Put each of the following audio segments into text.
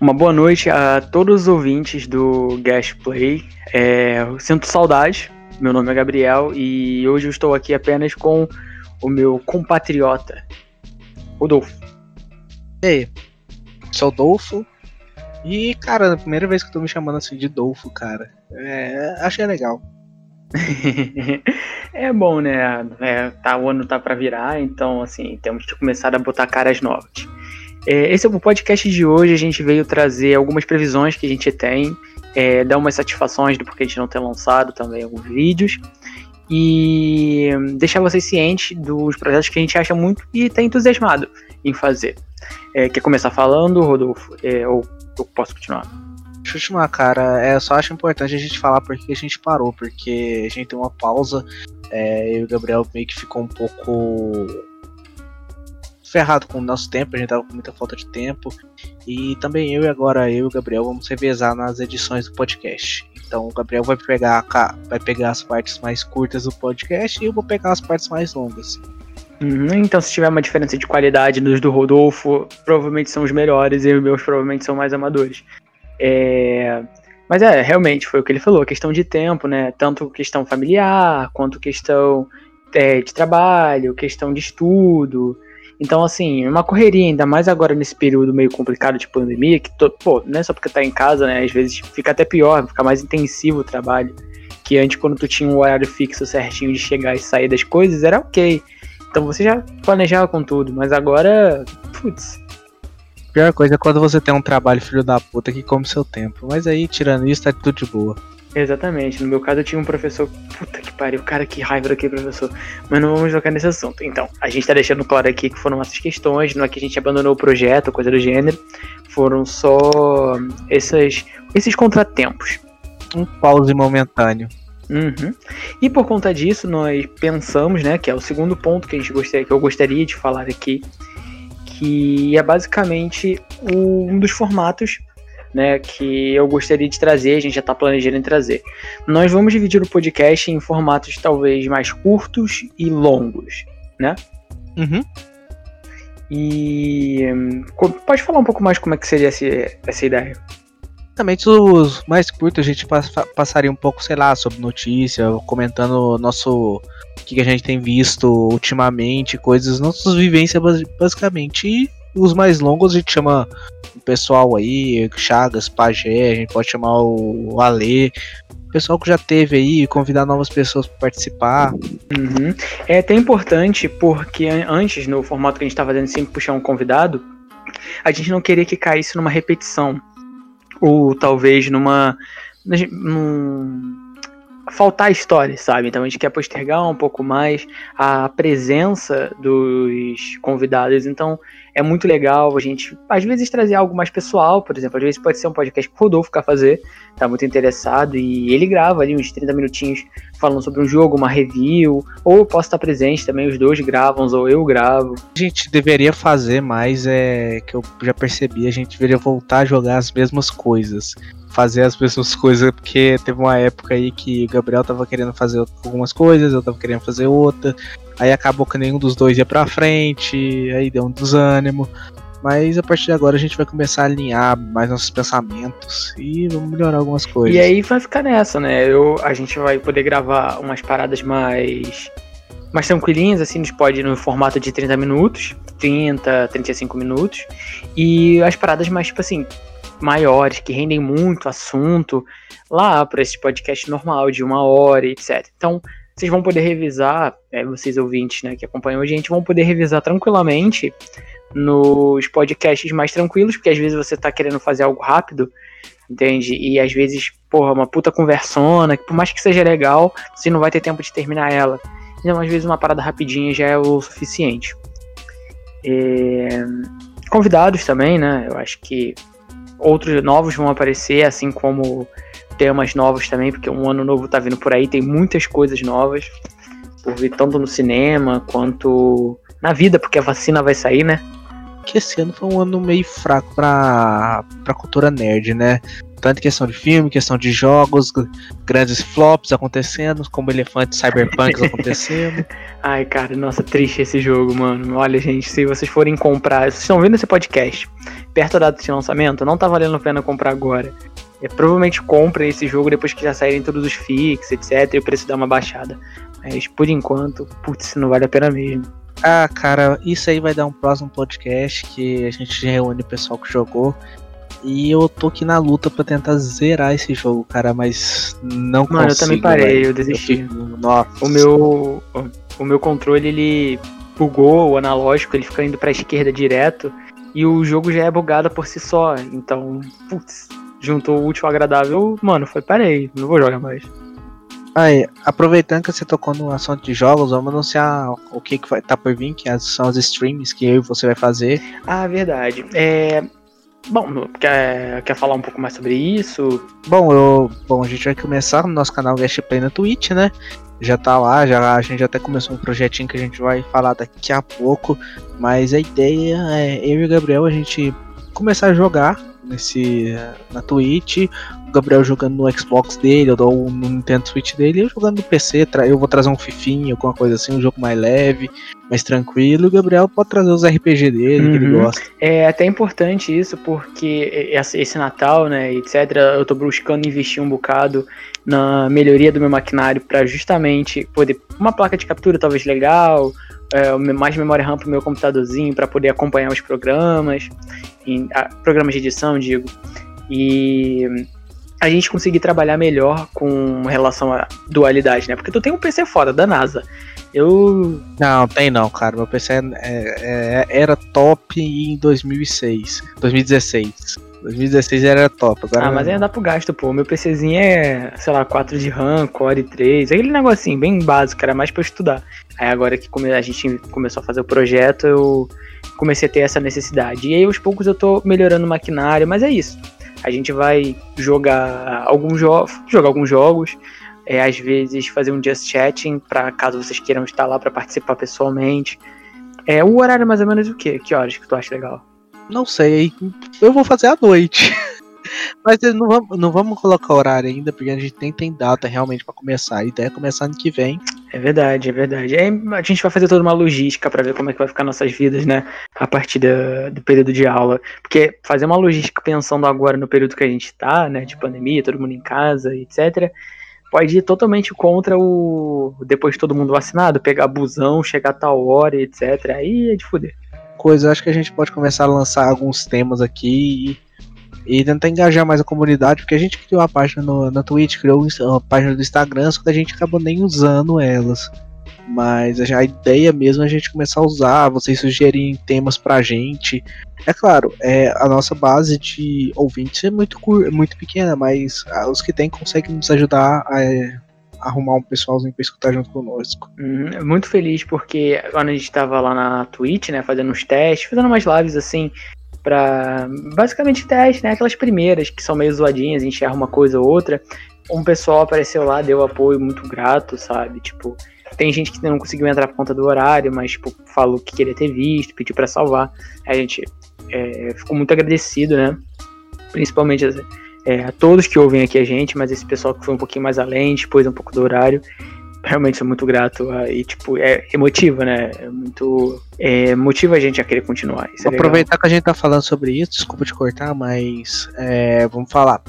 Uma boa noite a todos os ouvintes do Gas Play. É, sinto saudade. Meu nome é Gabriel e hoje eu estou aqui apenas com o meu compatriota, Rodolfo. E aí, sou o Dolfo. E, cara, a primeira vez que eu tô me chamando assim de Dolfo, cara. É, achei legal. é bom, né? É, tá, o ano tá para virar, então, assim, temos que começar a botar caras novas. É, esse é o podcast de hoje. A gente veio trazer algumas previsões que a gente tem, é, dar umas satisfações do porquê a gente não ter lançado também alguns vídeos e deixar vocês cientes dos projetos que a gente acha muito e está entusiasmado em fazer. É, quer começar falando, Rodolfo? É, ou eu posso continuar? Deixa eu continuar, cara. É, só acho importante a gente falar porque a gente parou, porque a gente tem uma pausa. É, eu e o Gabriel meio que ficou um pouco ferrado com o nosso tempo, a gente tava com muita falta de tempo. E também eu e agora eu e o Gabriel vamos revezar nas edições do podcast. Então o Gabriel vai pegar, vai pegar as partes mais curtas do podcast e eu vou pegar as partes mais longas. Uhum, então, se tiver uma diferença de qualidade nos do Rodolfo, provavelmente são os melhores e os meus provavelmente são mais amadores. É... Mas é, realmente, foi o que ele falou, questão de tempo, né? Tanto questão familiar, quanto questão é, de trabalho, questão de estudo. Então, assim, uma correria, ainda mais agora nesse período meio complicado de pandemia, que, to, pô, não é só porque tá em casa, né? Às vezes fica até pior, fica mais intensivo o trabalho. Que antes, quando tu tinha um horário fixo certinho de chegar e sair das coisas, era ok. Então você já planejava com tudo, mas agora, putz. Pior coisa é quando você tem um trabalho filho da puta que come seu tempo. Mas aí, tirando isso, tá tudo de boa. Exatamente. No meu caso, eu tinha um professor. Puta que pariu, cara, que raiva daquele professor. Mas não vamos tocar nesse assunto. Então, a gente tá deixando claro aqui que foram essas questões, não é que a gente abandonou o projeto, coisa do gênero. Foram só esses, esses contratempos. Um pause momentâneo. Uhum. E por conta disso, nós pensamos, né, que é o segundo ponto que a gente gostaria, que eu gostaria de falar aqui, que é basicamente um dos formatos né, que eu gostaria de trazer, a gente já está planejando em trazer. Nós vamos dividir o podcast em formatos talvez mais curtos e longos, né? Uhum. E pode falar um pouco mais como é que seria essa, essa ideia? Exatamente, os mais curtos a gente passaria um pouco, sei lá, sobre notícia, comentando nosso o que a gente tem visto ultimamente, coisas, nossas vivências basicamente. Os mais longos a gente chama o pessoal aí, Chagas, Pajé, a gente pode chamar o Ale, o pessoal que já teve aí, convidar novas pessoas para participar. Uhum. É até importante porque antes, no formato que a gente estava fazendo, sempre puxar um convidado, a gente não queria que caísse numa repetição. Ou talvez numa. num faltar história, sabe? Então a gente quer postergar um pouco mais a presença dos convidados. Então é muito legal a gente, às vezes, trazer algo mais pessoal, por exemplo. Às vezes pode ser um podcast que o Rodolfo quer fazer, tá muito interessado, e ele grava ali uns 30 minutinhos falando sobre um jogo, uma review, ou posso estar presente também, os dois gravam, ou eu gravo. A gente deveria fazer mais, é que eu já percebi, a gente deveria voltar a jogar as mesmas coisas fazer as mesmas coisas, porque teve uma época aí que o Gabriel tava querendo fazer algumas coisas, eu tava querendo fazer outra, aí acabou que nenhum dos dois ia pra frente, aí deu um desânimo. Mas a partir de agora a gente vai começar a alinhar mais nossos pensamentos e vamos melhorar algumas coisas. E aí vai ficar nessa, né? Eu, a gente vai poder gravar umas paradas mais mais tranquilinhas, assim, a gente pode ir no formato de 30 minutos, 30, 35 minutos. E as paradas mais, tipo assim, maiores, que rendem muito assunto, lá para esse podcast normal de uma hora, etc. Então, vocês vão poder revisar, é, vocês ouvintes né, que acompanham a gente, vão poder revisar tranquilamente nos podcasts mais tranquilos, porque às vezes você está querendo fazer algo rápido, entende? E às vezes, porra, uma puta conversona, que por mais que seja legal, você não vai ter tempo de terminar ela. Então, às vezes, uma parada rapidinha já é o suficiente. É... Convidados também, né? Eu acho que outros novos vão aparecer, assim como temas novos também, porque um ano novo tá vindo por aí, tem muitas coisas novas por vir tanto no cinema quanto na vida, porque a vacina vai sair, né? que esse ano foi um ano meio fraco pra, pra cultura nerd, né? Tanto questão de filme, questão de jogos, grandes flops acontecendo, como Elefante Cyberpunk acontecendo. Ai, cara, nossa, triste esse jogo, mano. Olha, gente, se vocês forem comprar, vocês estão vendo esse podcast perto da data de lançamento, não tá valendo a pena comprar agora. É, provavelmente comprem esse jogo depois que já saírem todos os fix, etc, e o preço dá uma baixada. Mas por enquanto, putz, não vale a pena mesmo. Ah, cara, isso aí vai dar um próximo podcast que a gente reúne o pessoal que jogou e eu tô aqui na luta pra tentar zerar esse jogo, cara, mas não Mano, consigo. eu também parei, eu desisti. Eu nossa. O meu, o meu controle, ele bugou o analógico, ele fica indo pra esquerda direto, e o jogo já é bugado por si só, então, putz, juntou o útil ao agradável, mano, foi parei, não vou jogar mais. Aí, aproveitando que você tocou no assunto de jogos, vamos anunciar o que, que vai estar tá por vir, que são as streams que eu e você vai fazer. Ah, verdade. É, Bom, quer, quer falar um pouco mais sobre isso? Bom, eu, bom, a gente vai começar no nosso canal Play na Twitch, né? Já tá lá, já, a gente até começou um projetinho que a gente vai falar daqui a pouco. Mas a ideia é eu e o Gabriel a gente começar a jogar nesse na Twitch, o Gabriel jogando no Xbox dele, ou no Nintendo Switch dele, eu jogando no PC, eu vou trazer um fifinho, alguma coisa assim, um jogo mais leve, mais tranquilo, o Gabriel pode trazer os RPG dele, uhum. que ele uhum. gosta. É até importante isso, porque esse Natal, né, etc, eu tô buscando investir um bocado na melhoria do meu maquinário para justamente poder uma placa de captura talvez legal, é, mais memória RAM pro meu computadorzinho para poder acompanhar os programas, em, a, programas de edição, digo. E a gente conseguir trabalhar melhor com relação à dualidade, né? Porque tu tem um PC fora da NASA. Eu. Não, tem não, cara. Meu PC é, é, era top em 2006, 2016. 2016 era top. Agora ah, mas ainda dá pro gasto, pô. Meu PCzinho é, sei lá, 4 de RAM, Core 3. Aquele negocinho bem básico, era mais pra estudar. Aí agora que a gente começou a fazer o projeto, eu comecei a ter essa necessidade. E aí aos poucos eu tô melhorando o maquinário, mas é isso. A gente vai jogar alguns jogos, jogar alguns jogos, é, às vezes fazer um just chatting para caso vocês queiram estar lá para participar pessoalmente. É, o horário é mais ou menos o quê? Que horas que tu acha legal? Não sei, eu vou fazer à noite. Mas não vamos, não vamos colocar horário ainda, porque a gente nem tem data realmente para começar. A ideia é começar ano que vem. É verdade, é verdade. Aí a gente vai fazer toda uma logística para ver como é que vai ficar nossas vidas, né? A partir do, do período de aula. Porque fazer uma logística pensando agora no período que a gente tá, né? De pandemia, todo mundo em casa, etc. Pode ir totalmente contra o. Depois de todo mundo vacinado, pegar busão, chegar a tal hora, etc. Aí é de fuder coisa, acho que a gente pode começar a lançar alguns temas aqui e, e tentar engajar mais a comunidade, porque a gente criou a página no, na Twitch, criou a página do Instagram, só que a gente acabou nem usando elas. Mas a ideia mesmo é a gente começar a usar, vocês sugerirem temas pra gente. É claro, é, a nossa base de ouvintes é muito, muito pequena, mas os que tem conseguem nos ajudar a arrumar um pessoalzinho pra escutar junto conosco. Uhum, muito feliz porque quando a gente tava lá na Twitch, né, fazendo uns testes, fazendo umas lives assim, pra basicamente testes, né, aquelas primeiras que são meio zoadinhas, a gente erra uma coisa ou outra, um pessoal apareceu lá, deu apoio muito grato, sabe, tipo... Tem gente que não conseguiu entrar por conta do horário, mas tipo, falou que queria ter visto, pediu para salvar. A gente é, ficou muito agradecido, né? Principalmente é, a todos que ouvem aqui a gente, mas esse pessoal que foi um pouquinho mais além, depois um pouco do horário, realmente sou muito grato e tipo é emotiva, né? É muito é, motiva a gente a querer continuar. É aproveitar que a gente tá falando sobre isso, desculpa te cortar, mas é, vamos falar.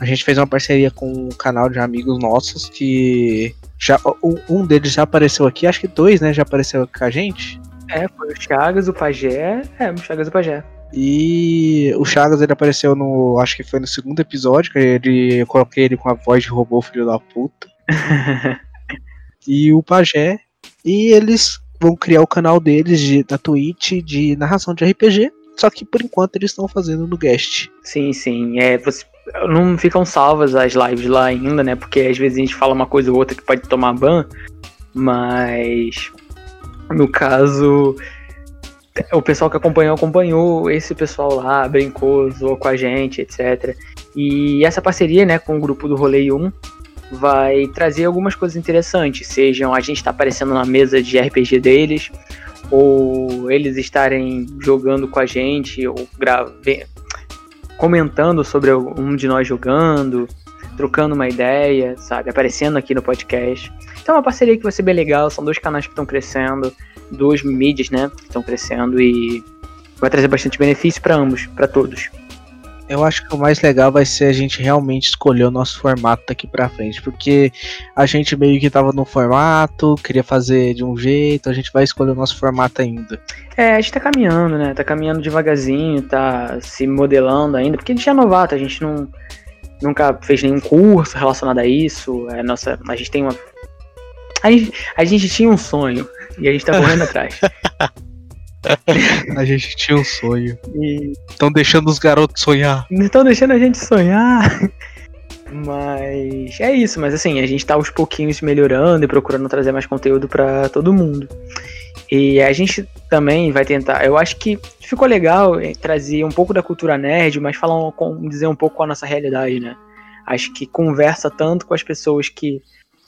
A gente fez uma parceria com um canal de amigos nossos que já um deles já apareceu aqui, acho que dois, né? Já apareceu com a gente. É, foi o Chagas, o Pajé. É, o Chagas e o Pajé. E o Chagas ele apareceu no. Acho que foi no segundo episódio, que ele, eu coloquei ele com a voz de robô filho da puta. e o Pajé. E eles vão criar o canal deles de, da Twitch de narração de RPG. Só que por enquanto eles estão fazendo no guest. Sim, sim. É, você, não ficam salvas as lives lá ainda, né? Porque às vezes a gente fala uma coisa ou outra que pode tomar ban. Mas no caso, o pessoal que acompanhou, acompanhou esse pessoal lá, brincou, zoou com a gente, etc. E essa parceria, né, com o grupo do Rolê 1 vai trazer algumas coisas interessantes, sejam a gente tá aparecendo na mesa de RPG deles, ou eles estarem jogando com a gente, ou comentando sobre um de nós jogando, trocando uma ideia, sabe? Aparecendo aqui no podcast. Então é uma parceria que vai ser bem legal, são dois canais que estão crescendo, duas mídias, né, que estão crescendo e vai trazer bastante benefício para ambos, para todos. Eu acho que o mais legal vai ser a gente realmente escolher o nosso formato daqui pra frente, porque a gente meio que tava no formato, queria fazer de um jeito, a gente vai escolher o nosso formato ainda. É, a gente tá caminhando, né? Tá caminhando devagarzinho, tá se modelando ainda, porque a gente é novato, a gente não nunca fez nenhum curso relacionado a isso. É, nossa, a gente tem uma. A gente, a gente tinha um sonho e a gente tá correndo atrás. a gente tinha um sonho. Estão deixando os garotos sonhar. Estão deixando a gente sonhar. Mas é isso, mas assim, a gente tá aos pouquinhos melhorando e procurando trazer mais conteúdo para todo mundo. E a gente também vai tentar. Eu acho que ficou legal trazer um pouco da cultura nerd, mas falar um, dizer um pouco com a nossa realidade, né? Acho que conversa tanto com as pessoas que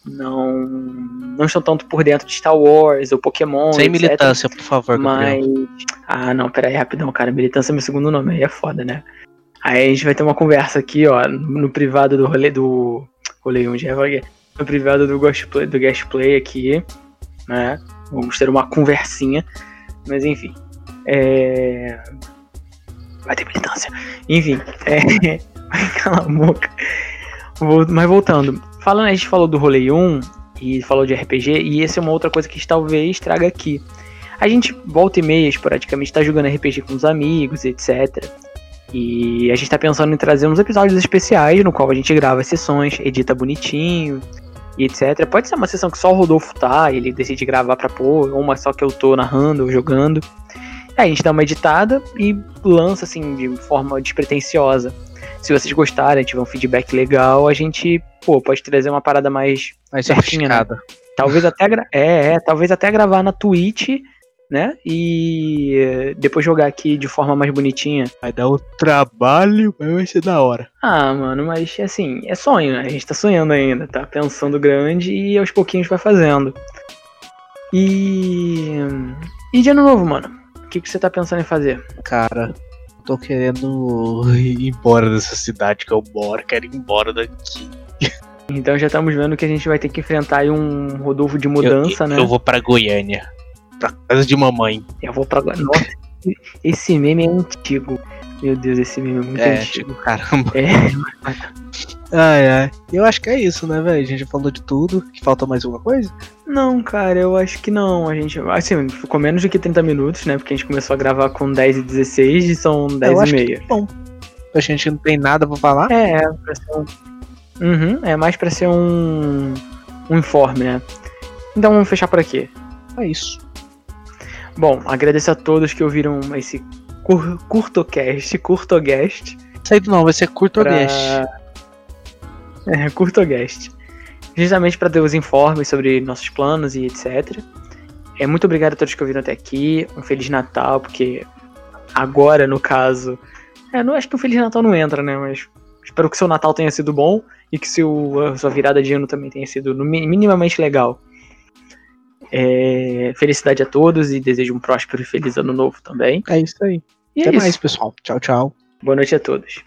não não estão tanto por dentro de Star Wars ou Pokémon. Sem etc. militância, por favor, Mas. Gabriel. Ah, não, peraí, rapidão, cara. Militância é meu segundo nome, aí é foda, né? Aí a gente vai ter uma conversa aqui, ó, no privado do rolê do. Rolê onde é, no privado do guest play, do guest play aqui, né? Vamos ter uma conversinha. Mas enfim. É... Vai ter militância. Enfim, é. Cala a boca. Mas voltando. Falando, a gente falou do rolê 1 e falou de RPG, e essa é uma outra coisa que talvez traga aqui. A gente volta e meia, esporadicamente, tá jogando RPG com os amigos, etc. E a gente tá pensando em trazer uns episódios especiais no qual a gente grava sessões, edita bonitinho e etc. Pode ser uma sessão que só o Rodolfo tá, ele decide gravar pra pôr, ou uma só que eu tô narrando ou jogando. Aí a gente dá uma editada e lança assim de forma despretensiosa. Se vocês gostarem, tiver um feedback legal, a gente, pô, pode trazer uma parada mais, mais certinha, né? Talvez até é, é, talvez até gravar na Twitch, né? E depois jogar aqui de forma mais bonitinha. Vai dar o trabalho, mas vai ser da hora. Ah, mano, mas assim, é sonho, né? A gente tá sonhando ainda, tá pensando grande e aos pouquinhos vai fazendo. E. E de ano novo, mano. O que, que você tá pensando em fazer? Cara, tô querendo ir embora dessa cidade que eu moro, quero ir embora daqui. Então já estamos vendo que a gente vai ter que enfrentar aí um Rodolfo de mudança, eu, né? Eu vou pra Goiânia. Pra casa de mamãe. Eu vou pra Goiânia. Nossa, esse meme é antigo. Meu Deus, esse meme é muito é, antigo. Tipo, caramba. É. ai, ai. Eu acho que é isso, né, velho? A gente falou de tudo. Que falta mais alguma coisa? Não, cara, eu acho que não. A gente. Assim, ficou menos do que 30 minutos, né? Porque a gente começou a gravar com 10 e 16 e são 10 eu e meia. Que bom. A gente não tem nada pra falar? É, pra ser um. Uhum, é mais pra ser um. Um informe, né? Então vamos fechar por aqui. É isso. Bom, agradeço a todos que ouviram esse cur curtocast, curtogast. Sei não, vai ser curtogast. Pra... É, curtogast. Justamente para ter os informes sobre nossos planos e etc. É, muito obrigado a todos que ouviram até aqui. Um Feliz Natal, porque agora, no caso. É, não acho que o Feliz Natal não entra, né? Mas espero que seu Natal tenha sido bom e que seu, a sua virada de ano também tenha sido minimamente legal. É, felicidade a todos e desejo um próspero e feliz ano novo também. É isso aí. E é Até é mais, isso. pessoal. Tchau, tchau. Boa noite a todos.